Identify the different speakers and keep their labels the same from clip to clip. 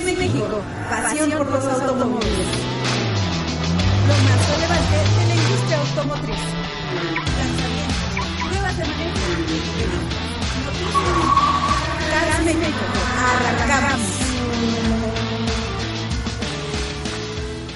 Speaker 1: Gas México, pasión por los automóviles. Lo más relevante de la industria automotriz. Lanzamientos, pruebas de manejo, noticias. Gas México, arrancamos.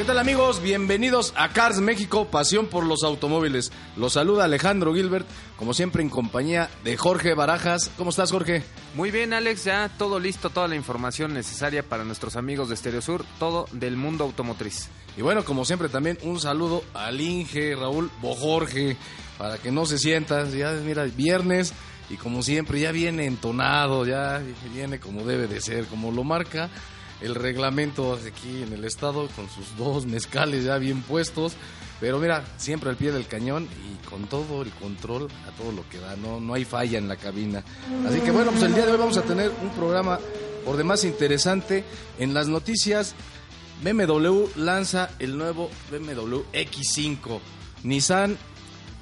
Speaker 2: ¿Qué tal amigos? Bienvenidos a Cars México, pasión por los automóviles. Los saluda Alejandro Gilbert, como siempre en compañía de Jorge Barajas. ¿Cómo estás Jorge?
Speaker 3: Muy bien Alex, ya todo listo, toda la información necesaria para nuestros amigos de Stereo Sur, todo del mundo automotriz.
Speaker 2: Y bueno, como siempre también un saludo al Inge Raúl Bojorge, para que no se sientan, ya mira, viernes y como siempre ya viene entonado, ya viene como debe de ser, como lo marca el reglamento aquí en el estado con sus dos mezcales ya bien puestos. Pero mira, siempre al pie del cañón y con todo el control a todo lo que da, no, no hay falla en la cabina. Así que bueno, pues el día de hoy vamos a tener un programa por demás interesante. En las noticias, BMW lanza el nuevo BMW X5. Nissan,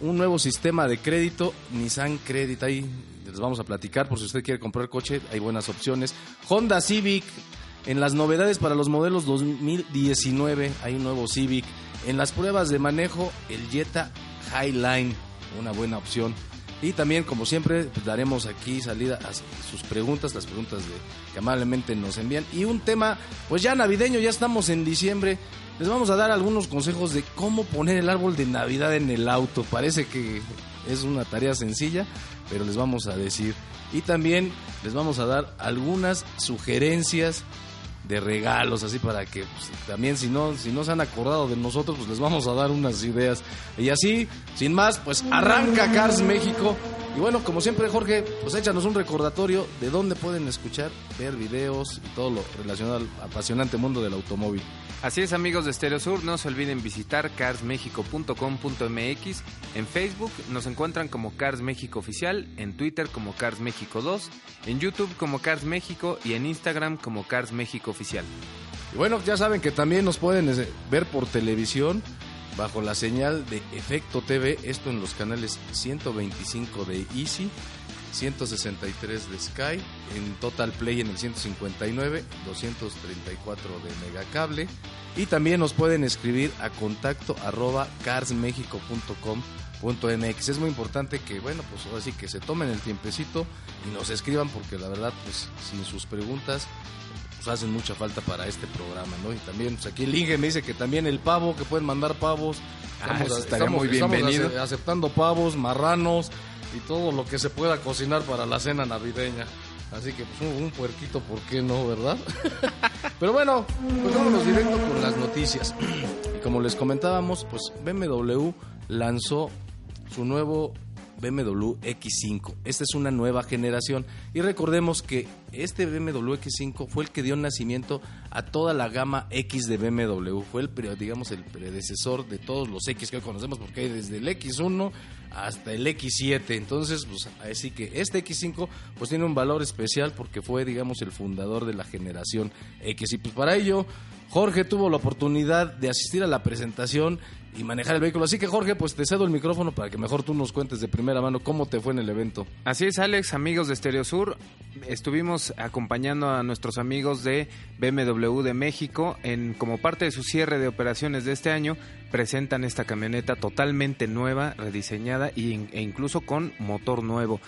Speaker 2: un nuevo sistema de crédito, Nissan Credit, ahí les vamos a platicar por si usted quiere comprar coche, hay buenas opciones. Honda Civic, en las novedades para los modelos 2019 hay un nuevo Civic. En las pruebas de manejo, el Jetta Highline, una buena opción. Y también, como siempre, pues, daremos aquí salida a sus preguntas, las preguntas que amablemente nos envían. Y un tema, pues ya navideño, ya estamos en diciembre. Les vamos a dar algunos consejos de cómo poner el árbol de Navidad en el auto. Parece que es una tarea sencilla, pero les vamos a decir. Y también les vamos a dar algunas sugerencias de regalos, así para que pues, también si no, si no se han acordado de nosotros, pues les vamos a dar unas ideas. Y así, sin más, pues arranca Cars México. Y bueno, como siempre, Jorge, pues échanos un recordatorio de dónde pueden escuchar, ver videos y todo lo relacionado al apasionante mundo del automóvil.
Speaker 3: Así es amigos de Stereo Sur, no se olviden visitar carsmexico.com.mx. En Facebook nos encuentran como Cars México Oficial, en Twitter como Cars México 2, en YouTube como Cars México y en Instagram como Cars México Oficial.
Speaker 2: Y bueno, ya saben que también nos pueden eh, ver por televisión bajo la señal de Efecto TV, esto en los canales 125 de Easy, 163 de Sky, en Total Play en el 159, 234 de Megacable y también nos pueden escribir a contacto arroba carsmexico.com.mx. Es muy importante que, bueno, pues ahora sí que se tomen el tiempecito y nos escriban porque la verdad, pues sin sus preguntas pues hacen mucha falta para este programa, ¿no? Y también, pues aquí el Inge me dice que también el pavo, que pueden mandar pavos.
Speaker 3: Ah, eso estaría muy bienvenido.
Speaker 2: ace- aceptando pavos, marranos y todo lo que se pueda cocinar para la cena navideña. Así que pues un, un puerquito, ¿por qué no, verdad? Pero bueno, pues vámonos directo con las noticias. Y como les comentábamos, pues BMW lanzó su nuevo BMW X5. Esta es una nueva generación y recordemos que este BMW X5 fue el que dio nacimiento a toda la gama X de BMW. Fue el, digamos, el predecesor de todos los X que hoy conocemos porque hay desde el X1 hasta el X7. Entonces, pues así que este X5 pues tiene un valor especial porque fue, digamos, el fundador de la generación X. Y pues para ello, Jorge tuvo la oportunidad de asistir a la presentación y manejar el vehículo. Así que Jorge, pues te cedo el micrófono para que mejor tú nos cuentes de primera mano cómo te fue en el evento.
Speaker 3: Así es, Alex, amigos de Stereo Sur. Estuvimos acompañando a nuestros amigos de BMW de México en como parte de su cierre de operaciones de este año. Presentan esta camioneta totalmente nueva, rediseñada e incluso con motor nuevo.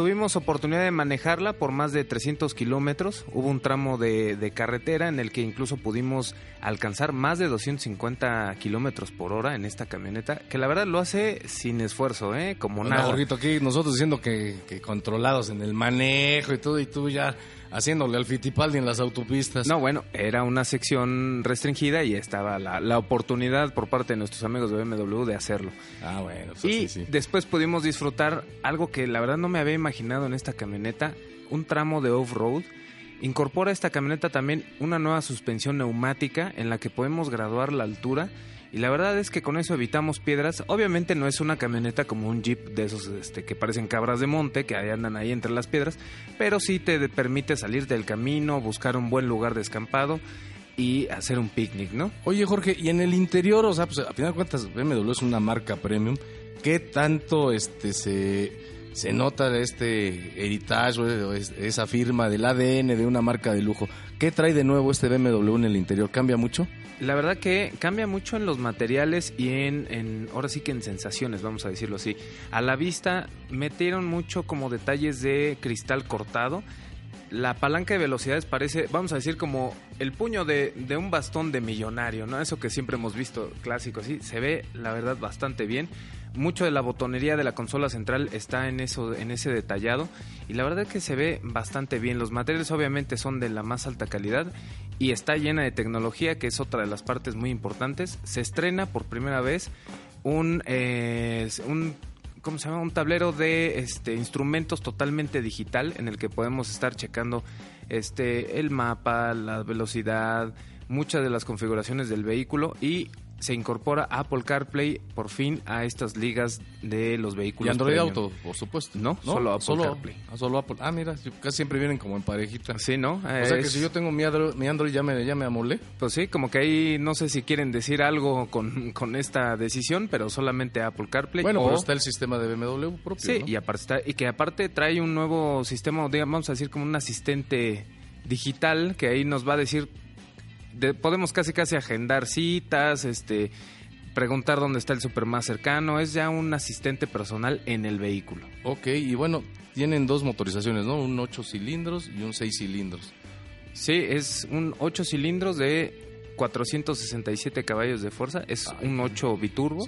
Speaker 3: Tuvimos oportunidad de manejarla por más de 300 kilómetros. Hubo un tramo de, de carretera en el que incluso pudimos alcanzar más de 250 kilómetros por hora en esta camioneta, que la verdad lo hace sin esfuerzo, ¿eh? Como
Speaker 2: Bueno,
Speaker 3: nada.
Speaker 2: Jorgito, aquí nosotros diciendo que, que controlados en el manejo y todo, y tú ya haciéndole al Fittipaldi en las autopistas.
Speaker 3: No, bueno, era una sección restringida y estaba la, la oportunidad por parte de nuestros amigos de BMW de hacerlo.
Speaker 2: Ah, bueno, pues
Speaker 3: y
Speaker 2: sí, sí.
Speaker 3: después pudimos disfrutar algo que la verdad no me había imaginado en esta camioneta, un tramo de off-road Incorpora esta camioneta también una nueva suspensión neumática en la que podemos graduar la altura y la verdad es que con eso evitamos piedras. Obviamente no es una camioneta como un jeep de esos este, que parecen cabras de monte, que andan ahí entre las piedras, pero sí te permite salir del camino, buscar un buen lugar de escampado y hacer un picnic, ¿no?
Speaker 2: Oye, Jorge, y en el interior, o sea, pues a final de cuentas, BMW es una marca premium. ¿Qué tanto este se, se nota este heritage o esa firma del ADN de una marca de lujo? ¿Qué trae de nuevo este BMW en el interior? ¿Cambia mucho?
Speaker 3: La verdad que cambia mucho en los materiales y en, en, ahora sí que en sensaciones, vamos a decirlo así. A la vista metieron mucho como detalles de cristal cortado. La palanca de velocidades parece, vamos a decir, como el puño de, de un bastón de millonario, ¿no? Eso que siempre hemos visto clásico, así. Se ve, la verdad, bastante bien mucho de la botonería de la consola central está en eso en ese detallado. Y la verdad que se ve bastante bien. Los materiales obviamente son de la más alta calidad y está llena de tecnología que es otra de las partes muy importantes. Se estrena por primera vez un eh, un ¿cómo se llama? Un tablero de este, instrumentos totalmente digital en el que podemos estar checando este, el mapa, la velocidad, muchas de las configuraciones del vehículo y se incorpora Apple CarPlay por fin a estas ligas de los vehículos.
Speaker 2: Y Android Auto, por supuesto.
Speaker 3: ¿No? Solo Apple CarPlay.
Speaker 2: Ah, solo Apple. Ah, mira, casi siempre vienen como en parejita.
Speaker 3: Sí, ¿no?
Speaker 2: o sea que si yo tengo mi Android, mi Android ya, me, ya me amolé.
Speaker 3: Pues sí, como que ahí no sé si quieren decir algo con, con esta decisión, pero solamente Apple CarPlay.
Speaker 2: Bueno, pero está el sistema de BMW propio.
Speaker 3: Sí, y, aparte está, y que aparte trae un nuevo sistema, digamos, vamos a decir como un asistente digital que ahí nos va a decir podemos casi casi agendar citas, este preguntar dónde está el super más cercano, es ya un asistente personal en el vehículo.
Speaker 2: Ok, y bueno, tienen dos motorizaciones, ¿no? Un 8 cilindros y un 6 cilindros.
Speaker 3: Sí, es un 8 cilindros de 467 caballos de fuerza, es un 8 biturbo.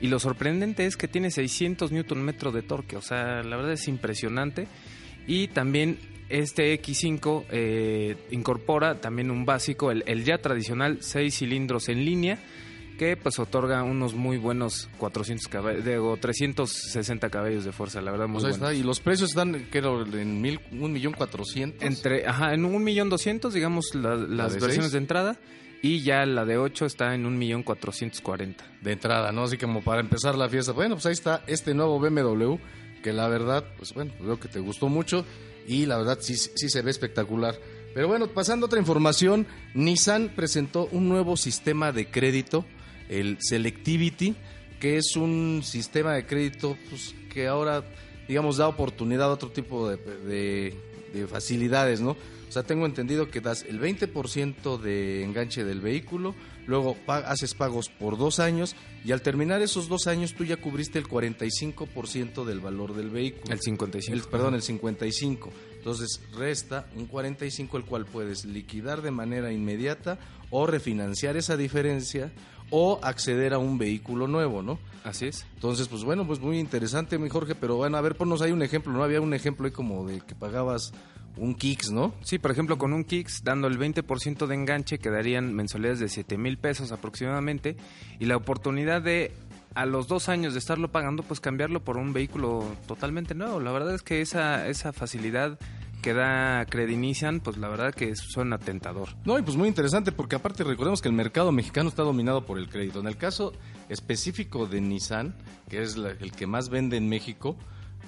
Speaker 3: Y lo sorprendente es que tiene 600 Nm de torque, o sea, la verdad es impresionante. Y también este X5 eh, incorpora también un básico, el, ya tradicional 6 cilindros en línea, que pues otorga unos muy buenos 400 caballos, o 360 caballos de fuerza, la verdad muy
Speaker 2: pues Y los precios están, que en mil, un millón cuatrocientos.
Speaker 3: Entre, ajá, en un millón doscientos, digamos, las versiones de entrada. Y ya la de 8 está en un millón cuatrocientos cuarenta.
Speaker 2: De entrada, ¿no? Así como para empezar la fiesta. Bueno, pues ahí está este nuevo BMW, que la verdad, pues bueno, veo que te gustó mucho y la verdad sí, sí se ve espectacular. Pero bueno, pasando a otra información, Nissan presentó un nuevo sistema de crédito, el Selectivity, que es un sistema de crédito pues, que ahora, digamos, da oportunidad a otro tipo de, de facilidades, ¿no? O sea, tengo entendido que das el 20% de enganche del vehículo, luego haces pagos por dos años y al terminar esos dos años tú ya cubriste el 45% del valor del vehículo.
Speaker 3: El 55.
Speaker 2: perdón, el 55. Entonces resta un 45 el cual puedes liquidar de manera inmediata o refinanciar esa diferencia o acceder a un vehículo nuevo, ¿no?
Speaker 3: Así es.
Speaker 2: Entonces, pues bueno, pues muy interesante, mi Jorge, pero bueno, a ver, ponnos ahí un ejemplo, ¿no? Había un ejemplo ahí como de que pagabas un Kicks, ¿no?
Speaker 3: Sí, por ejemplo, con un Kicks, dando el 20% de enganche, quedarían mensualidades de 7 mil pesos aproximadamente, y la oportunidad de a los dos años de estarlo pagando, pues cambiarlo por un vehículo totalmente nuevo. La verdad es que esa, esa facilidad que da Credinician, pues la verdad que suena tentador.
Speaker 2: No, y pues muy interesante porque aparte recordemos que el mercado mexicano está dominado por el crédito. En el caso específico de Nissan, que es el que más vende en México,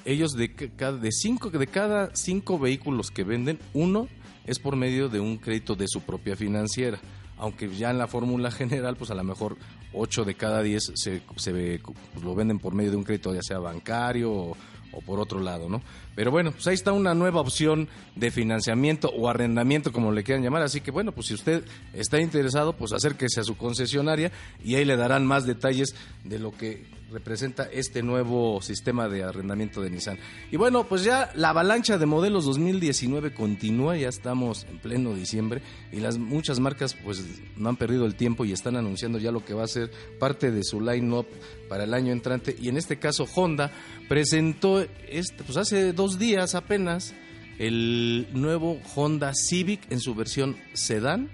Speaker 2: ellos de cada, de cinco, de cada cinco vehículos que venden, uno es por medio de un crédito de su propia financiera. Aunque ya en la fórmula general, pues a lo mejor 8 de cada 10 se, se pues lo venden por medio de un crédito, ya sea bancario o por otro lado, ¿no? Pero bueno, pues ahí está una nueva opción de financiamiento o arrendamiento, como le quieran llamar. Así que bueno, pues si usted está interesado, pues acérquese a su concesionaria y ahí le darán más detalles de lo que representa este nuevo sistema de arrendamiento de Nissan. Y bueno, pues ya la avalancha de modelos 2019 continúa, ya estamos en pleno diciembre y las muchas marcas pues no han perdido el tiempo y están anunciando ya lo que va a ser parte de su line-up para el año entrante. Y en este caso Honda presentó este, pues hace dos días apenas el nuevo Honda Civic en su versión sedán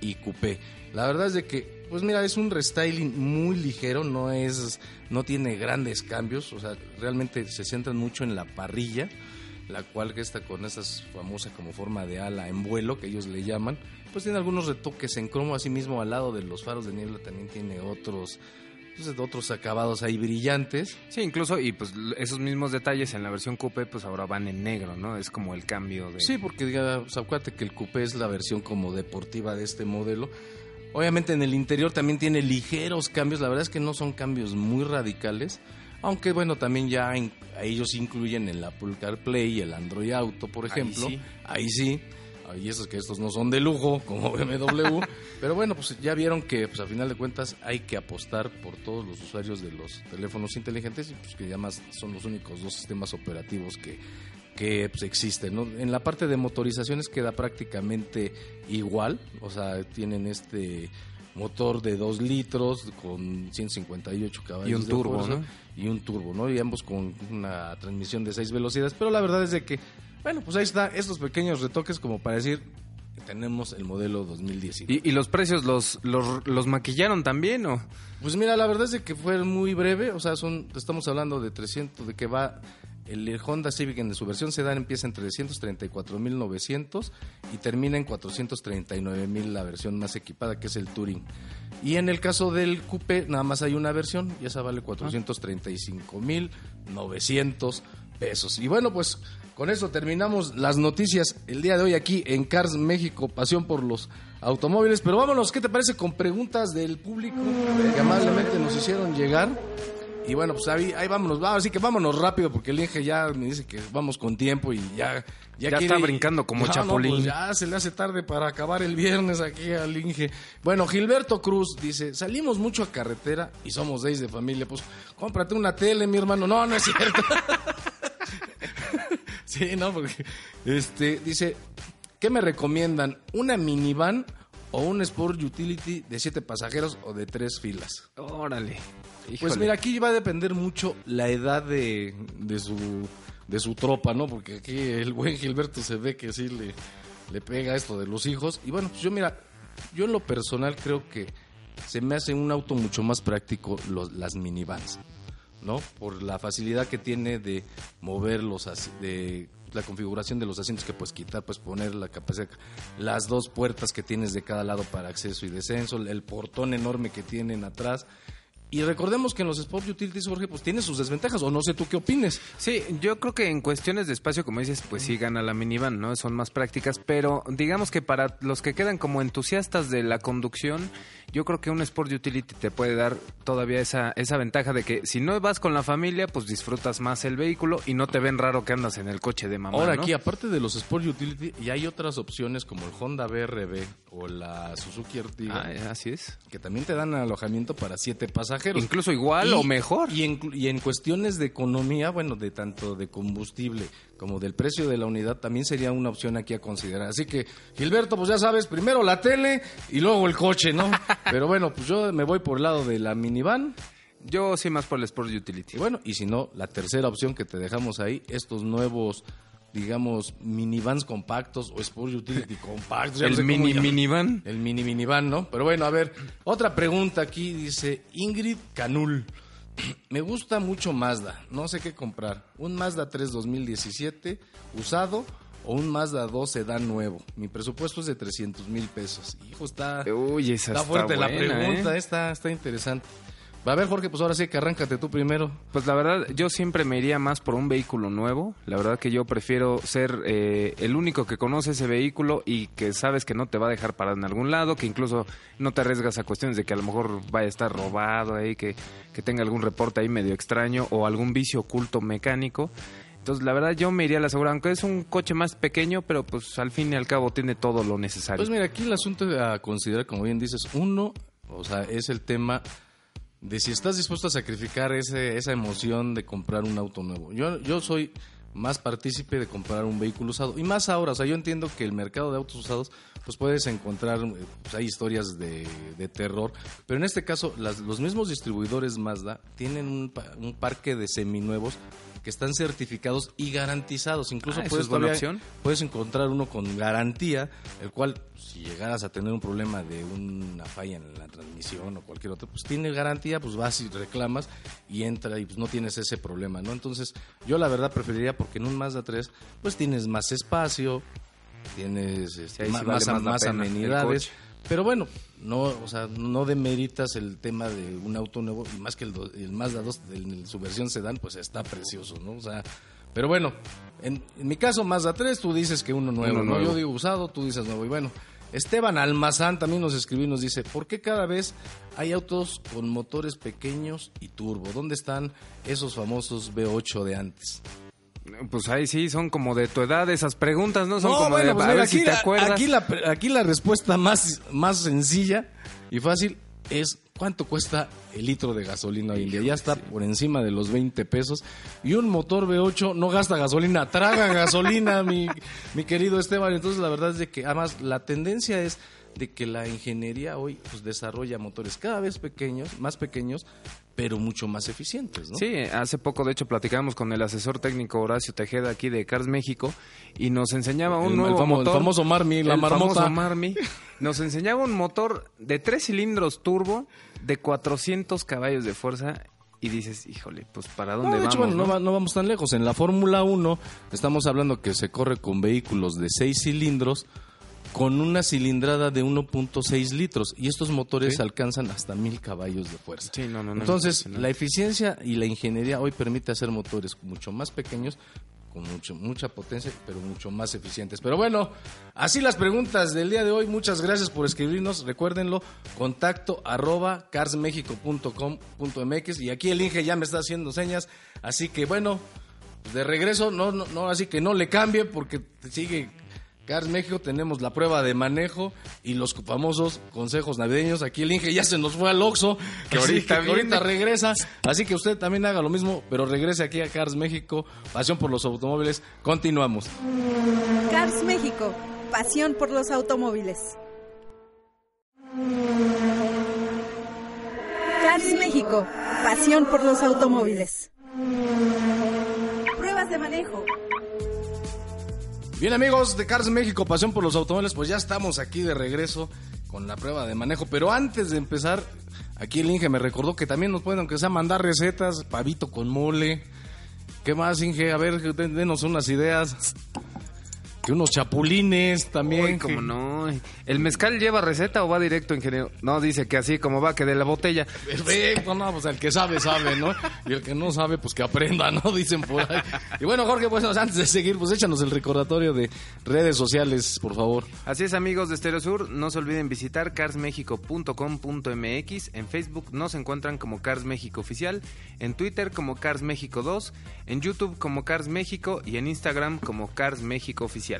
Speaker 2: y coupé. La verdad es de que pues mira, es un restyling muy ligero, no es no tiene grandes cambios, o sea, realmente se centran mucho en la parrilla la cual que está con esas famosa como forma de ala en vuelo, que ellos le llaman, pues tiene algunos retoques en cromo, así mismo al lado de los faros de niebla también tiene otros pues, otros acabados ahí brillantes.
Speaker 3: Sí, incluso, y pues esos mismos detalles en la versión coupé, pues ahora van en negro, ¿no? Es como el cambio de...
Speaker 2: Sí, porque diga, pues, acuérdate que el coupé es la versión como deportiva de este modelo. Obviamente en el interior también tiene ligeros cambios, la verdad es que no son cambios muy radicales, aunque bueno, también ya ellos incluyen el Apple CarPlay y el Android Auto, por ejemplo. Ahí sí. Ahí esos que estos no son de lujo, como BMW. pero bueno, pues ya vieron que pues a final de cuentas hay que apostar por todos los usuarios de los teléfonos inteligentes y pues que ya más son los únicos dos sistemas operativos que, que pues, existen. En la parte de motorizaciones queda prácticamente igual, o sea, tienen este motor de 2 litros con 158 caballos
Speaker 3: y un turbo, ¿no?
Speaker 2: y un turbo, ¿no? Y ambos con una transmisión de 6 velocidades, pero la verdad es de que bueno, pues ahí está estos pequeños retoques como para decir que tenemos el modelo 2019.
Speaker 3: ¿Y, los precios los, los, los, maquillaron también o?
Speaker 2: Pues mira, la verdad es que fue muy breve, o sea, son estamos hablando de 300 de que va el Honda Civic en su versión sedán empieza en 334.900 y termina en 439.000 la versión más equipada que es el Touring. Y en el caso del Coupe nada más hay una versión y esa vale 435.900 pesos. Y bueno, pues con eso terminamos las noticias el día de hoy aquí en Cars México, pasión por los automóviles. Pero vámonos, ¿qué te parece con preguntas del público que amablemente nos hicieron llegar? Y bueno, pues ahí, ahí vámonos, así que vámonos rápido porque el Inge ya me dice que vamos con tiempo y ya...
Speaker 3: Ya, está brincando como chapulín.
Speaker 2: pues ya se le hace tarde para acabar el viernes aquí al Inge. Bueno, Gilberto Cruz dice, salimos mucho a carretera y somos seis de familia. Pues cómprate una tele, mi hermano. No, no es cierto. sí, no, porque este dice, ¿qué me recomiendan? ¿Una minivan o un Sport Utility de siete pasajeros o de tres filas?
Speaker 3: Órale.
Speaker 2: Pues mira, aquí va a depender mucho la edad de, de su de su tropa, ¿no? Porque aquí el buen Gilberto se ve que sí le, le pega esto de los hijos. Y bueno, pues yo mira, yo en lo personal creo que se me hace un auto mucho más práctico los, las minivans. ¿No? Por la facilidad que tiene de mover los de la configuración de los asientos que puedes quitar, pues poner la capacidad, las dos puertas que tienes de cada lado para acceso y descenso, el portón enorme que tienen atrás y recordemos que en los Sport Utilities, Jorge, pues tiene sus desventajas, o no sé tú qué opines.
Speaker 3: Sí, yo creo que en cuestiones de espacio, como dices, pues sí gana la minivan, ¿no? Son más prácticas, pero digamos que para los que quedan como entusiastas de la conducción, yo creo que un Sport Utility te puede dar todavía esa, esa ventaja de que si no vas con la familia, pues disfrutas más el vehículo y no te ven raro que andas en el coche de mamá.
Speaker 2: Ahora aquí, aparte de los Sport Utility, y hay otras opciones como el Honda BRB o la Suzuki Ertiga.
Speaker 3: Ah, así es.
Speaker 2: Que también te dan alojamiento para siete pasajeros.
Speaker 3: Incluso igual o mejor.
Speaker 2: Y en, y en cuestiones de economía, bueno, de tanto de combustible como del precio de la unidad, también sería una opción aquí a considerar. Así que, Gilberto, pues ya sabes, primero la tele y luego el coche, ¿no? Pero bueno, pues yo me voy por el lado de la minivan.
Speaker 3: Yo sí más por el Sport Utility.
Speaker 2: Y bueno, y si no, la tercera opción que te dejamos ahí, estos nuevos digamos, minivans compactos o Sport Utility compactos.
Speaker 3: El mini minivan.
Speaker 2: El mini minivan, ¿no? Pero bueno, a ver, otra pregunta aquí dice Ingrid Canul. Me gusta mucho Mazda, no sé qué comprar. Un Mazda 3 2017 usado o un Mazda 2 sedán nuevo. Mi presupuesto es de 300 mil pesos. Hijo, está,
Speaker 3: Uy,
Speaker 2: está fuerte la pregunta,
Speaker 3: ¿eh?
Speaker 2: está, está interesante. Va a ver, Jorge, pues ahora sí que arráncate tú primero.
Speaker 3: Pues la verdad, yo siempre me iría más por un vehículo nuevo. La verdad que yo prefiero ser eh, el único que conoce ese vehículo y que sabes que no te va a dejar parado en algún lado, que incluso no te arriesgas a cuestiones de que a lo mejor vaya a estar robado ahí, que, que tenga algún reporte ahí medio extraño o algún vicio oculto mecánico. Entonces, la verdad, yo me iría a la segura, aunque es un coche más pequeño, pero pues al fin y al cabo tiene todo lo necesario.
Speaker 2: Pues mira, aquí el asunto a considerar, como bien dices, uno, o sea, es el tema de si estás dispuesto a sacrificar ese, esa emoción de comprar un auto nuevo. Yo, yo soy más partícipe de comprar un vehículo usado. Y más ahora, o sea, yo entiendo que el mercado de autos usados, pues puedes encontrar, eh, pues hay historias de, terror, pero en este caso, las, los mismos distribuidores Mazda tienen un, un parque de seminuevos que están certificados y garantizados. Incluso
Speaker 3: Ah,
Speaker 2: puedes, todavía- puedes encontrar uno con garantía, el cual si llegaras a tener un problema de una falla en la transmisión o cualquier otro, pues tiene garantía, pues vas y reclamas y entra y pues no tienes ese problema, ¿no? Entonces yo la verdad preferiría porque en un Mazda 3 pues tienes más espacio, tienes este,
Speaker 3: ahí sí vale
Speaker 2: más,
Speaker 3: más
Speaker 2: más amenidades. Pero bueno, no, o sea, no demeritas el tema de un auto nuevo, y más que el, do- el Mazda 2 en su versión sedán, pues está precioso, ¿no? O sea, pero bueno, en, en mi caso Mazda 3, tú dices que uno nuevo,
Speaker 3: Uno
Speaker 2: ¿no? Yo digo usado, tú dices nuevo. Y bueno, Esteban Almazán también nos escribió y nos dice, ¿por qué cada vez hay autos con motores pequeños y turbo? ¿Dónde están esos famosos V8 de antes?
Speaker 3: Pues ahí sí, son como de tu edad esas preguntas, ¿no? Son
Speaker 2: No,
Speaker 3: como
Speaker 2: bueno,
Speaker 3: de,
Speaker 2: pues
Speaker 3: a
Speaker 2: mira,
Speaker 3: ver si
Speaker 2: aquí,
Speaker 3: te
Speaker 2: la-
Speaker 3: acuerdas.
Speaker 2: Aquí la, aquí la respuesta más, más sencilla y fácil es cuánto cuesta el litro de gasolina hoy en día. Ya está por encima de los 20 pesos. Y un motor V8 no gasta gasolina, traga gasolina, mi, mi querido Esteban. Entonces la verdad es de que además la tendencia es de que la ingeniería hoy pues, desarrolla motores cada vez pequeños, más pequeños, pero mucho más eficientes, ¿no?
Speaker 3: Sí, hace poco de hecho platicamos con el asesor técnico Horacio Tejeda aquí de Cars México y nos enseñaba un
Speaker 2: El- el
Speaker 3: nuevo
Speaker 2: famo- el
Speaker 3: motor.
Speaker 2: famoso Marmi, la
Speaker 3: el
Speaker 2: marmota.
Speaker 3: famoso Marmi. Nos enseñaba un motor de tres cilindros turbo de 400 caballos de fuerza y dices, híjole, pues para dónde
Speaker 2: No, de
Speaker 3: vamos.
Speaker 2: hecho, bueno, no,
Speaker 3: no?
Speaker 2: no vamos tan lejos. En la Fórmula 1 estamos hablando que se corre con vehículos de 6 cilindros con una cilindrada de 1.6 litros y estos motores
Speaker 3: Sí.
Speaker 2: alcanzan hasta 1000 caballos de fuerza.
Speaker 3: Sí, no, no, no,
Speaker 2: Entonces, la eficiencia y la ingeniería hoy permite hacer motores mucho más pequeños con mucho, mucha potencia, pero mucho más eficientes. Pero bueno, así las preguntas del día de hoy. Muchas gracias por escribirnos. Recuérdenlo, contacto arroba carsmexico.com.mx y aquí el Inge ya me está haciendo señas. Así que bueno, de regreso, no, no, no, así que no le cambie porque sigue Cars México, tenemos la prueba de manejo y los famosos consejos navideños. Aquí el Inge ya se nos fue al Oxxo,
Speaker 3: Que ahorita
Speaker 2: que ahorita regresa. Así que usted también haga lo mismo, pero regrese aquí a Cars México, pasión por los automóviles. Continuamos.
Speaker 1: Cars México, pasión por los automóviles. Cars México, pasión por los automóviles. Pruebas de manejo.
Speaker 2: Bien amigos de Cars México, pasión por los automóviles, pues ya estamos aquí de regreso con la prueba de manejo. Pero antes de empezar, aquí el Inge me recordó que también nos pueden, aunque sea, mandar recetas, pavito con mole. ¿Qué más, Inge? A ver, den- denos unas ideas. Que unos chapulines también.
Speaker 3: Uy,
Speaker 2: que-
Speaker 3: no. ¿El mezcal lleva receta o va directo, ingeniero? No, dice que así como va, que de la botella.
Speaker 2: Perfecto, no, pues el que sabe, sabe, ¿no? Y el que no sabe, pues que aprenda, ¿no? Dicen por ahí. Y bueno, Jorge, pues antes de seguir, pues échanos el recordatorio de redes sociales, por favor.
Speaker 3: Así es, amigos de Stereo Sur, no se olviden visitar carsmexico.com.mx. En Facebook nos encuentran como Cars México Oficial, en Twitter como Cars México 2, en YouTube como Cars México y en Instagram como Cars México Oficial.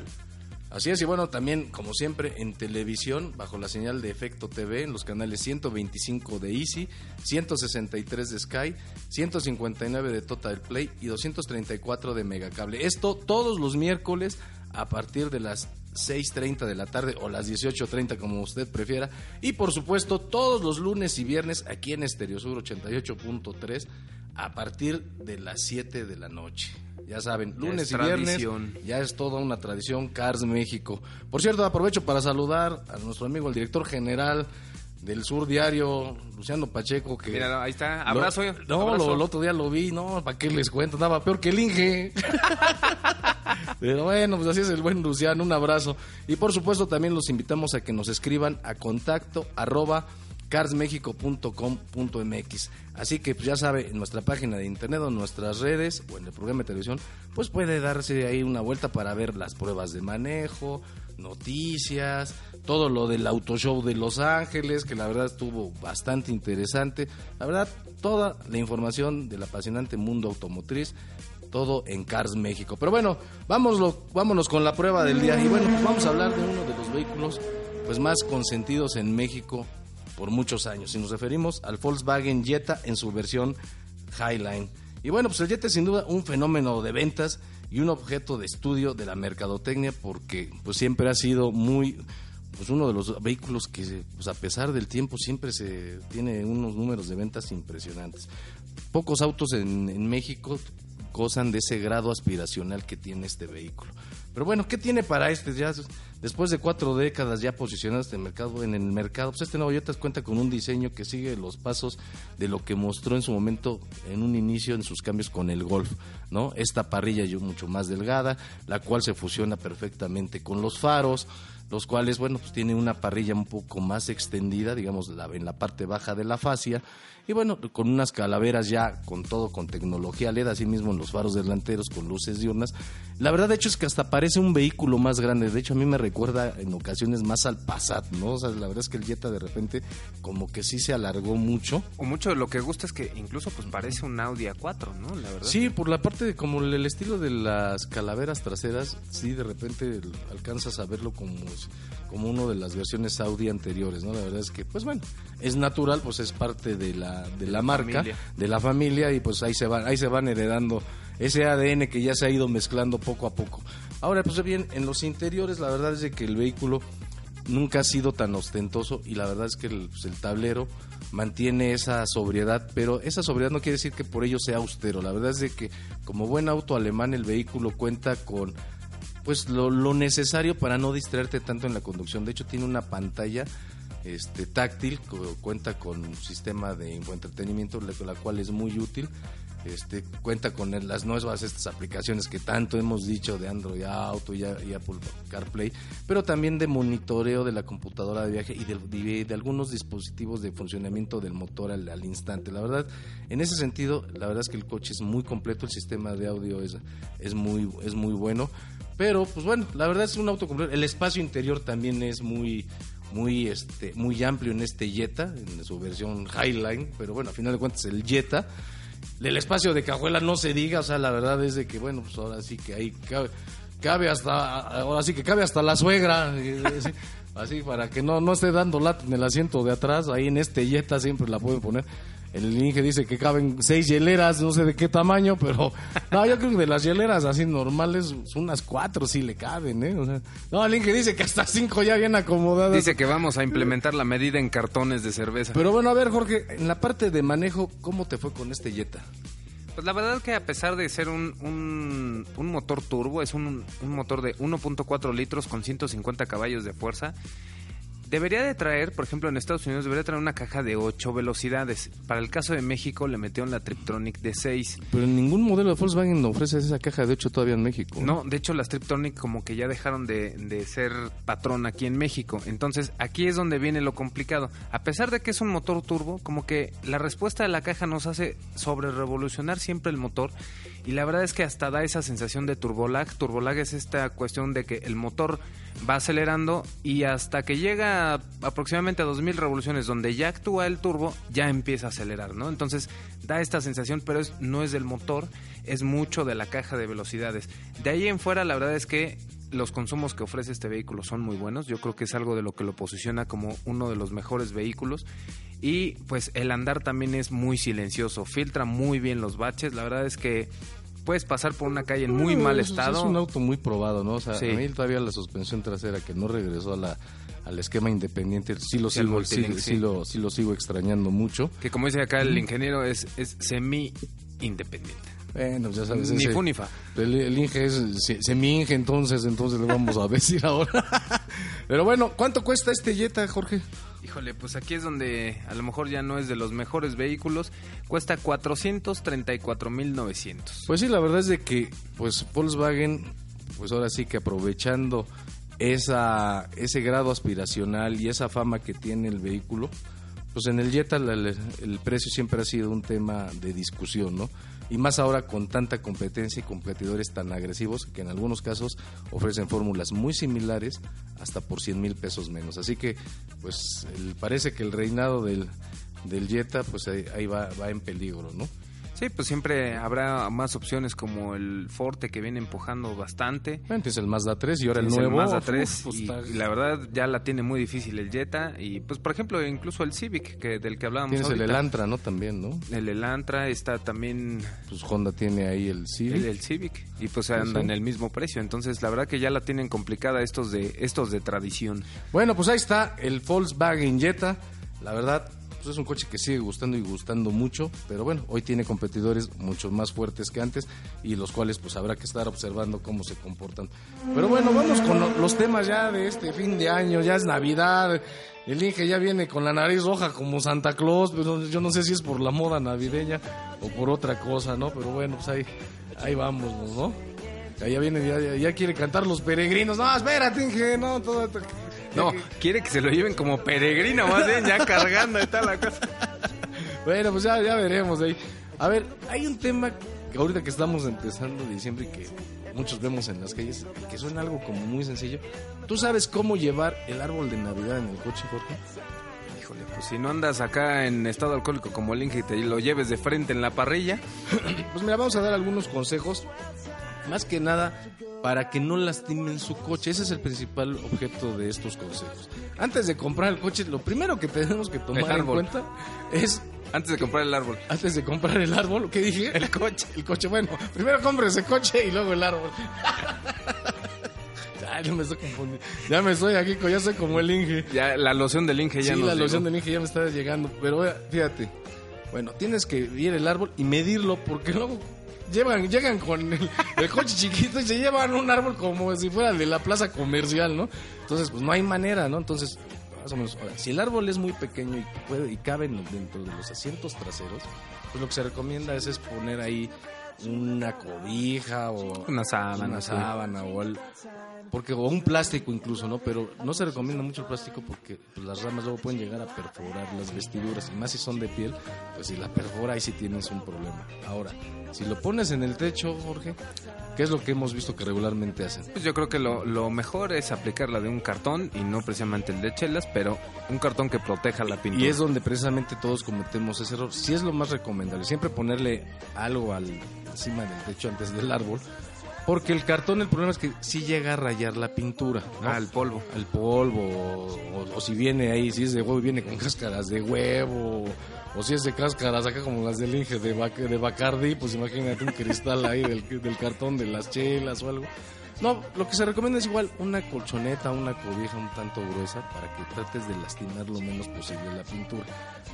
Speaker 2: Así es, y bueno, también, como siempre, en televisión, bajo la señal de Efecto TV, en los canales 125 de Easy, 163 de Sky, 159 de Total Play y 234 de Megacable. Esto todos los miércoles a partir de las 6.30 de la tarde o las 18.30 como usted prefiera. Y por supuesto todos los lunes y viernes aquí en Estereosur 88.3 a partir de las 7 de la noche. Ya saben, lunes
Speaker 3: es
Speaker 2: y viernes ya es toda una tradición Cars México. Por cierto, aprovecho para saludar a nuestro amigo el director general del Sur Diario, Luciano Pacheco, que...
Speaker 3: Mira, ahí está. Abrazo.
Speaker 2: Lo- no,
Speaker 3: abrazo.
Speaker 2: lo- el otro día lo vi, no, ¿para qué les cuento? Estaba peor que el Inge. Pero bueno, pues así es el buen Luciano, un abrazo. Y por supuesto también los invitamos a que nos escriban a contacto arroba carsmexico.com.mx. Así que pues ya sabe, en nuestra página de internet o en nuestras redes o en el programa de televisión, pues puede darse ahí una vuelta para ver las pruebas de manejo, noticias, todo lo del auto show de Los Ángeles, que la verdad estuvo bastante interesante. La verdad, toda la información del apasionante mundo automotriz todo en Cars México. Pero bueno, vámonos, vámonos con la prueba del día. Y bueno, pues vamos a hablar de uno de los vehículos pues más consentidos en México por muchos años. Y nos referimos al Volkswagen Jetta en su versión Highline. Y bueno, pues el Jetta es sin duda un fenómeno de ventas y un objeto de estudio de la mercadotecnia porque pues siempre ha sido muy pues uno de los vehículos que pues a pesar del tiempo siempre se tiene unos números de ventas impresionantes. Pocos autos en México gozan de ese grado aspiracional que tiene este vehículo. Pero bueno, ¿qué tiene para este? Ya después de cuatro décadas ya posicionados en el mercado, en el mercado, pues este nuevo Toyota cuenta con un diseño que sigue los pasos de lo que mostró en su momento en un inicio en sus cambios con el Golf, ¿no? Esta parrilla yo mucho más delgada, la cual se fusiona perfectamente con los faros, los cuales, bueno, pues tiene una parrilla un poco más extendida, digamos, en la parte baja de la fascia, y bueno, con unas calaveras ya con todo, con tecnología LED, así mismo en los faros delanteros, con luces diurnas. La verdad, de hecho, es que hasta parece un vehículo más grande. De hecho, a mí me recuerda en ocasiones más al Passat, ¿no? O sea, la verdad es que el Jetta de repente como que sí se alargó mucho.
Speaker 3: O mucho de lo que gusta es que incluso pues parece un Audi A4, ¿no? La verdad.
Speaker 2: Sí, por la parte de como el estilo de las calaveras traseras, sí, de repente alcanzas a verlo como como uno de las versiones Audi anteriores, ¿no? La verdad es que, pues bueno, es natural, pues es parte de la, de la, marca, de la familia y pues ahí se van, ahí se van heredando ese ADN que ya se ha ido mezclando poco a poco. Ahora, pues bien, en los interiores la verdad es de que el vehículo nunca ha sido tan ostentoso y la verdad es que el, pues, el tablero mantiene esa sobriedad, pero esa sobriedad no quiere decir que por ello sea austero. La verdad es de que como buen auto alemán el vehículo cuenta con pues lo, lo, necesario para no distraerte tanto en la conducción. De hecho, tiene una pantalla este, táctil, cuenta con un sistema de infoentretenimiento, la, cual es muy útil. Este, cuenta con las nuevas estas aplicaciones que tanto hemos dicho de Android Auto y, Apple CarPlay, pero también de monitoreo de la computadora de viaje y de, de, algunos dispositivos de funcionamiento del motor al, al, instante. La verdad, en ese sentido, la verdad es que el coche es muy completo, el sistema de audio es, es, muy, es muy bueno. Pero, pues bueno, la verdad es un auto completo. El espacio interior también es muy, muy, este, muy amplio en este Jetta, en su versión Highline. Pero bueno, a final de cuentas, el Jetta. El espacio de cajuela no se diga, o sea, la verdad es de que, bueno, pues ahora sí que ahí cabe, cabe hasta, ahora sí que cabe hasta la suegra. Así, así para que no, no esté dando lata en el asiento de atrás, ahí en este Jetta siempre la pueden poner. El Inge dice que caben seis hieleras, no sé de qué tamaño, pero no, yo creo que de las hieleras así normales, unas cuatro sí le caben, ¿eh? no, el Inge dice que hasta cinco ya bien acomodadas.
Speaker 3: Dice que vamos a implementar la medida en cartones de cerveza.
Speaker 2: Pero bueno, a ver, Jorge, en la parte de manejo, ¿cómo te fue con este Jetta?
Speaker 3: Pues la verdad que a pesar de ser un, un, un motor turbo, es un, un motor de 1.4 litros con 150 caballos de fuerza Debería de traer, por ejemplo, en Estados Unidos debería traer una caja de 8 velocidades. Para el caso de México le metieron la Triptronic de 6.
Speaker 2: Pero ningún modelo de Volkswagen ofrece esa caja de 8 todavía en México.
Speaker 3: No, de hecho las Triptronic como que ya dejaron de, de, ser patrón aquí en México. Entonces aquí es donde viene lo complicado. A pesar de que es un motor turbo, como que la respuesta de la caja nos hace sobre revolucionar siempre el motor. Y la verdad es que hasta da esa sensación de turbolag. Turbolag es esta cuestión de que el motor va acelerando y hasta que llega aproximadamente a 2000 revoluciones donde ya actúa el turbo, ya empieza a acelerar, ¿no? Entonces da esta sensación, pero es, no es del motor, es mucho de la caja de velocidades. De ahí en fuera, la verdad es que los consumos que ofrece este vehículo son muy buenos. Yo creo que es algo de lo que lo posiciona como uno de los mejores vehículos. Y pues el andar también es muy silencioso, filtra muy bien los baches. La verdad es que puedes pasar por una calle en muy mal estado.
Speaker 2: Es un auto muy probado, ¿no? O sea, a mí todavía la suspensión trasera que no regresó a la, al esquema independiente, sí lo, sigo, sí, lo, sí lo sigo extrañando mucho.
Speaker 3: Que como dice acá el ingeniero, es, es semi-independiente.
Speaker 2: Bueno, ya sabes.
Speaker 3: Ni Funifa.
Speaker 2: El, Inge es semi-Inge, entonces, entonces le vamos a decir ahora. Pero bueno, ¿cuánto cuesta este Jetta, Jorge?
Speaker 3: Híjole, pues aquí es donde a lo mejor ya no es de los mejores vehículos. Cuesta 434.900.
Speaker 2: Pues sí, la verdad es de que pues Volkswagen, pues ahora sí que aprovechando esa, ese grado aspiracional y esa fama que tiene el vehículo, pues en el Jetta el precio siempre ha sido un tema de discusión, ¿no? Y más ahora con tanta competencia y competidores tan agresivos que en algunos casos ofrecen fórmulas muy similares hasta por 100 mil pesos menos. Así que pues parece que el reinado del, del Jetta pues ahí, ahí va, va en peligro, ¿no?
Speaker 3: Sí, pues siempre habrá más opciones como el Forte que viene empujando bastante.
Speaker 2: Antes el Mazda 3 y ahora el nuevo.
Speaker 3: El Mazda 3 pues y, la verdad ya la tiene muy difícil el Jetta y pues por ejemplo incluso el Civic que del que hablábamos
Speaker 2: Tienes el Elantra, ¿no? También, ¿no?
Speaker 3: El Elantra está también...
Speaker 2: Pues Honda tiene ahí el Civic.
Speaker 3: El, Civic y pues anda en el mismo precio. Entonces la verdad que ya la tienen complicada estos de, estos de tradición.
Speaker 2: Bueno, pues ahí está el Volkswagen Jetta. La verdad pues es un coche que sigue gustando y gustando mucho, pero bueno, hoy tiene competidores mucho más fuertes que antes y los cuales pues habrá que estar observando cómo se comportan. Pero bueno, vamos con lo- los temas ya de este fin de año, ya es Navidad. El Inge ya viene con la nariz roja como Santa Claus, yo no sé si es por la moda navideña o por otra cosa, ¿no? Pero bueno, pues ahí, ahí vamos, ¿no? Ya, viene, ya, quiere cantar los peregrinos. No, espérate, Inge, no, todo,
Speaker 3: No, quiere que se lo lleven como peregrino, más bien ya cargando y tal la cosa.
Speaker 2: Bueno, pues ya, ya veremos ahí. A ver, hay un tema que ahorita que estamos empezando diciembre y que muchos vemos en las calles, que suena algo como muy sencillo. ¿Tú sabes cómo llevar el árbol de Navidad en el coche, Jorge?
Speaker 3: Híjole, pues si no andas acá en estado alcohólico como el Inge y te lo lleves de frente en la parrilla,
Speaker 2: Pues mira, vamos a dar algunos consejos, más que nada para que no lastimen su coche. Ese es el principal objeto de estos consejos. Antes de comprar el coche, lo primero que tenemos que tomar en cuenta es
Speaker 3: antes de comprar el árbol.
Speaker 2: antes de comprar el árbol, ¿qué dije? El coche. El coche, bueno, primero compre ese coche y luego el árbol. ya, no me estoy confundiendo. Ya me estoy aquí, ya soy como el Inge.
Speaker 3: Ya la loción del Inge ya
Speaker 2: sí, la
Speaker 3: llegó.
Speaker 2: loción del Inge ya me está llegando. Pero vea, fíjate, bueno, tienes que ir el árbol y medirlo porque luego llevan, llegan con el, el coche chiquito y se llevan un árbol como si fuera de la plaza comercial, ¿no? Entonces, pues no hay manera, ¿no? Entonces, más o menos, ahora, si el árbol es muy pequeño y puede y cabe en- dentro de los asientos traseros, pues lo que se recomienda es, es poner ahí una cobija o
Speaker 3: Una sábana,
Speaker 2: una
Speaker 3: sí.
Speaker 2: sábana o el- porque o un plástico incluso, ¿no? Pero no se recomienda mucho el plástico porque pues, las ramas luego pueden llegar a perforar las vestiduras y más si son de piel, pues si la perfora ahí sí tienes un problema. Ahora, si lo pones en el techo, Jorge, ¿qué es lo que hemos visto que regularmente hacen?
Speaker 3: Pues yo creo que lo, lo mejor es aplicar la de un cartón y no precisamente el de chelas, pero un cartón que proteja la pintura.
Speaker 2: Y es donde precisamente todos cometemos ese error. Sí es lo más recomendable, siempre ponerle algo al, encima del techo antes del árbol, porque el cartón el problema es que sí llega a rayar la pintura. ¿no?
Speaker 3: Ah, el polvo.
Speaker 2: al polvo, o, o- o si viene ahí, si es de huevo, viene con cáscaras de huevo, o si es de cáscaras acá como las del Inge de, Bac- de Bacardi, pues imagínate un cristal ahí del, del cartón de las chelas o algo. No, lo que se recomienda es igual una colchoneta, una cobija un tanto gruesa para que trates de lastimar lo menos posible la pintura.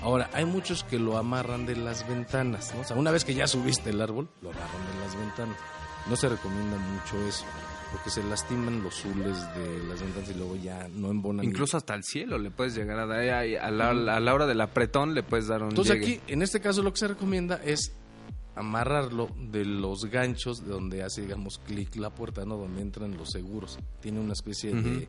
Speaker 2: Ahora, hay muchos que lo amarran de las ventanas, ¿no? O sea, una vez que ya subiste el árbol, lo amarran de las ventanas. No se recomienda mucho eso, porque se lastiman los zules de las ventanas y luego ya no embonan.
Speaker 3: Incluso hasta el cielo le puedes llegar a dar. ahí, A la, a la hora del apretón le puedes dar un
Speaker 2: Entonces
Speaker 3: llegue.
Speaker 2: aquí, en este caso, lo que se recomienda es amarrarlo de los ganchos de donde hace, digamos, clic la puerta, ¿no? Donde entran los seguros. Tiene una especie de...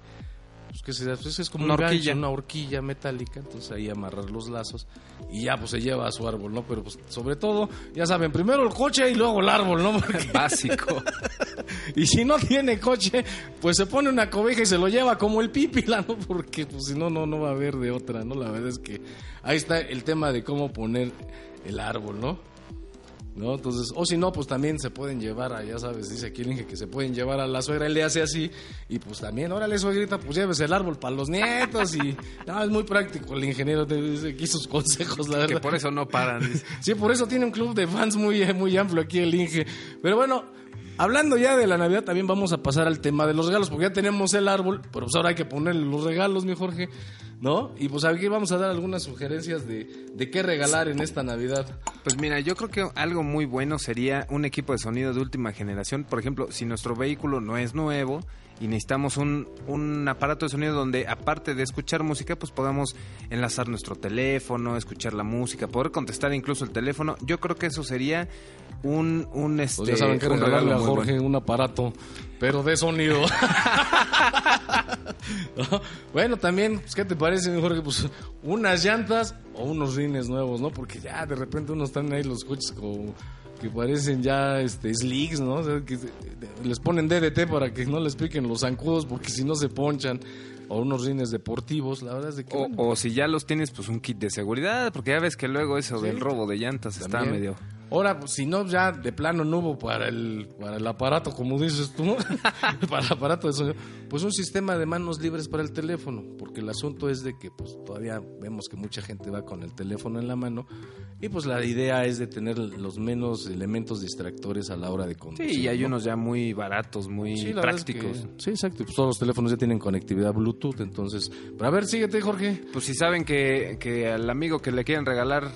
Speaker 2: Pues que se, pues es como
Speaker 3: Una
Speaker 2: un gancho,
Speaker 3: horquilla.
Speaker 2: una horquilla metálica, entonces ahí amarrar los lazos y ya pues se lleva a su árbol, ¿no? Pero pues sobre todo, ya saben, primero el coche y luego el árbol, ¿no? Porque-
Speaker 3: Básico.
Speaker 2: y si no tiene coche, pues se pone una cobija y se lo lleva como el pípila, ¿no? Porque pues si no, no, no va a haber de otra, ¿no? La verdad es que ahí está el tema de cómo poner el árbol, ¿no? ¿No? Entonces, o si no, pues también se pueden llevar a, ya sabes, dice aquí el Inge que se pueden llevar a la suegra, él le hace así, y pues también, órale, suegrita, pues lleves el árbol para los nietos, y no, es muy práctico el ingeniero, te dice aquí sus consejos, la verdad.
Speaker 3: que por eso no paran. dice.
Speaker 2: Sí, por eso tiene un club de fans muy, muy amplio aquí el Inge. Pero bueno, hablando ya de la Navidad, también vamos a pasar al tema de los regalos, porque ya tenemos el árbol, pero pues ahora hay que ponerle los regalos, mi Jorge, ¿no? Y pues aquí vamos a dar algunas sugerencias de, de qué regalar en esta Navidad.
Speaker 3: Pues mira, yo creo que algo muy bueno sería un equipo de sonido de última generación. Por ejemplo, si nuestro vehículo no es nuevo y necesitamos un, un aparato de sonido donde aparte de escuchar música, pues podamos enlazar nuestro teléfono, escuchar la música, poder contestar incluso el teléfono. Yo creo que eso sería un, un, este,
Speaker 2: Pues ya saben que
Speaker 3: un
Speaker 2: regalarle a Jorge
Speaker 3: bueno.
Speaker 2: un aparato, pero de sonido. ¿No? Bueno, también, pues, ¿qué te parece, mi Jorge? Pues unas llantas o unos rines nuevos, ¿no? Porque ya de repente unos están ahí los coches como que parecen ya este slicks, ¿no? O sea, que les ponen DDT para que no les piquen los zancudos porque si no se ponchan. O unos rines deportivos, la verdad es de que...
Speaker 3: O,
Speaker 2: bueno,
Speaker 3: o si ya los tienes, pues un kit de seguridad, porque ya ves que luego eso
Speaker 2: Sí.
Speaker 3: del robo de llantas está medio...
Speaker 2: Ahora, pues, si no, ya de plano no hubo para el, para el aparato, como dices tú, para el aparato de sonido, pues un sistema de manos libres para el teléfono, porque el asunto es de que pues todavía vemos que mucha gente va con el teléfono en la mano y pues la idea es de tener los menos elementos distractores a la hora de conducir.
Speaker 3: Sí, y hay
Speaker 2: ¿no?
Speaker 3: unos ya muy baratos, muy
Speaker 2: Sí, es
Speaker 3: prácticos.
Speaker 2: que- sí, exacto. Pues todos los teléfonos ya tienen conectividad Bluetooth, entonces... Pero a ver, síguete, Jorge.
Speaker 3: Pues si saben que, que al amigo que le quieren regalar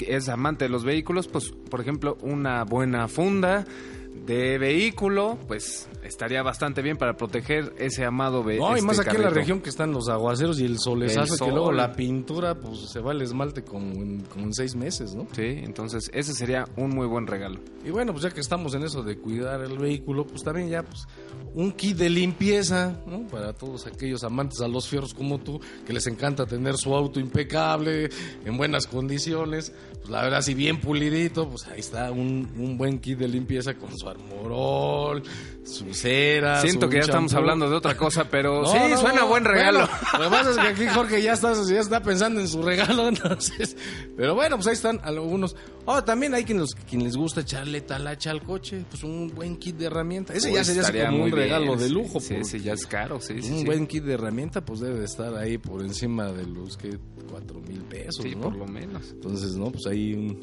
Speaker 3: es amante de los vehículos, pues por ejemplo una buena funda de vehículo, pues estaría bastante bien para proteger ese amado
Speaker 2: No,
Speaker 3: vehículo.
Speaker 2: y más aquí en la región que están los aguaceros y el solezazo,
Speaker 3: El
Speaker 2: que luego la pintura, pues se va el esmalte como en, como en seis meses, ¿no?
Speaker 3: Sí, entonces ese sería un muy buen regalo.
Speaker 2: Y bueno, pues ya que estamos en eso de cuidar el vehículo, pues también ya, pues, un kit de limpieza, ¿no? Para todos aquellos amantes a los fierros como tú, que les encanta tener su auto impecable, en buenas condiciones, pues la verdad, si bien pulidito, pues ahí está un, un buen kit de limpieza con su armorol, su cera.
Speaker 3: Siento
Speaker 2: su
Speaker 3: que ya estamos hablando de otra cosa, pero
Speaker 2: No,
Speaker 3: sí,
Speaker 2: no,
Speaker 3: suena
Speaker 2: no.
Speaker 3: buen regalo.
Speaker 2: Bueno, lo que pasa es que aquí Jorge ya está, ya está pensando en su regalo, entonces. Pero bueno, pues ahí están algunos. Oh, también hay quien, los, quien les gusta echarle talacha al coche, pues un buen kit de herramientas. Ese ya sería como un regalo de lujo.
Speaker 3: Sí, ese ya es caro, sí,
Speaker 2: un
Speaker 3: sí.
Speaker 2: buen kit de herramienta, pues debe de estar ahí por encima de los que cuatro mil pesos,
Speaker 3: Sí,
Speaker 2: ¿no?
Speaker 3: por lo menos.
Speaker 2: Entonces, no, pues ahí un,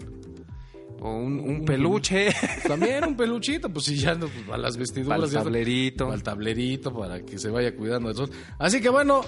Speaker 3: O un, un peluche.
Speaker 2: también un peluchito, pues si ya no, pues para las vestiduras.
Speaker 3: Para el
Speaker 2: ya
Speaker 3: tablerito.
Speaker 2: Para el tablerito, para que se vaya cuidando del sol. Así que bueno,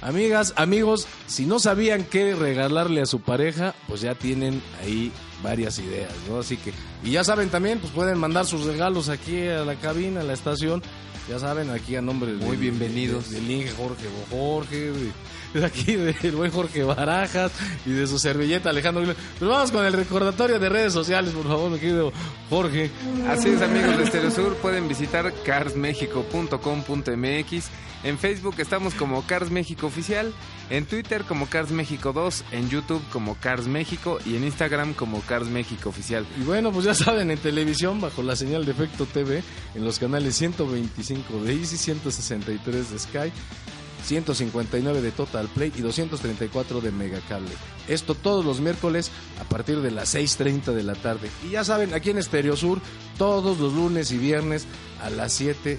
Speaker 2: amigas, amigos, si no sabían qué regalarle a su pareja, pues ya tienen ahí varias ideas, ¿no? Así que, y ya saben también, pues pueden mandar sus regalos aquí a la cabina, a la estación. Ya saben, aquí a nombre de...
Speaker 3: Muy bienvenidos.
Speaker 2: Del Inge Jorge Jorge, de, de aquí del buen Jorge Barajas y de su servilleta Alejandro. Pues vamos con el recordatorio de redes sociales, por favor, mi querido Jorge.
Speaker 3: Así es, amigos de Stereo Sur, pueden visitar carsmexico.com.mx. En Facebook estamos como Cars México Oficial, en Twitter como Cars México 2, en YouTube como Cars México y en Instagram como Cars México Oficial.
Speaker 2: Y bueno, pues ya saben, en televisión, bajo la señal de Efecto TV, en los canales 125 de Easy, 163 de Sky, 159 de Total Play y 234 de Megacable. Esto todos los miércoles a partir de las 6.30 de la tarde. Y ya saben, aquí en Estereo Sur, todos los lunes y viernes a las 7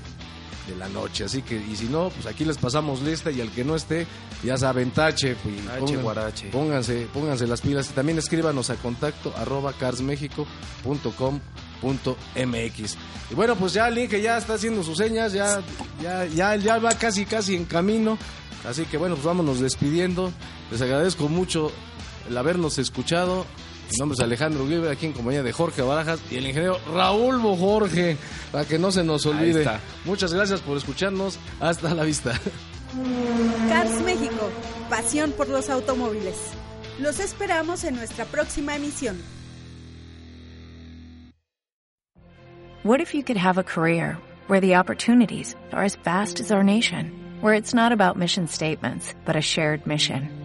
Speaker 2: de la noche. Así que, y si no, pues aquí les pasamos lista y al que no esté, ya saben, tache. Pues,
Speaker 3: guarache.
Speaker 2: Pónganse, pónganse las pilas. También escríbanos a contacto arroba carsmexico.com.mx. Y bueno, pues ya el que ya está haciendo sus señas, ya, ya, ya, ya va casi, casi en camino. Así que bueno, pues vámonos despidiendo. Les agradezco mucho el habernos escuchado. Mi nombre es Alejandro Uribe, aquí en compañía de Jorge Barajas y el ingeniero Raúl Bojorge, para que no se nos olvide.
Speaker 3: está.
Speaker 2: Muchas gracias por escucharnos. Hasta la vista.
Speaker 1: Cars México, pasión por los automóviles. Los esperamos en nuestra próxima emisión.
Speaker 4: What if you could have a career where the opportunities are as vast as our nation, where it's not about mission statements, but a shared mission?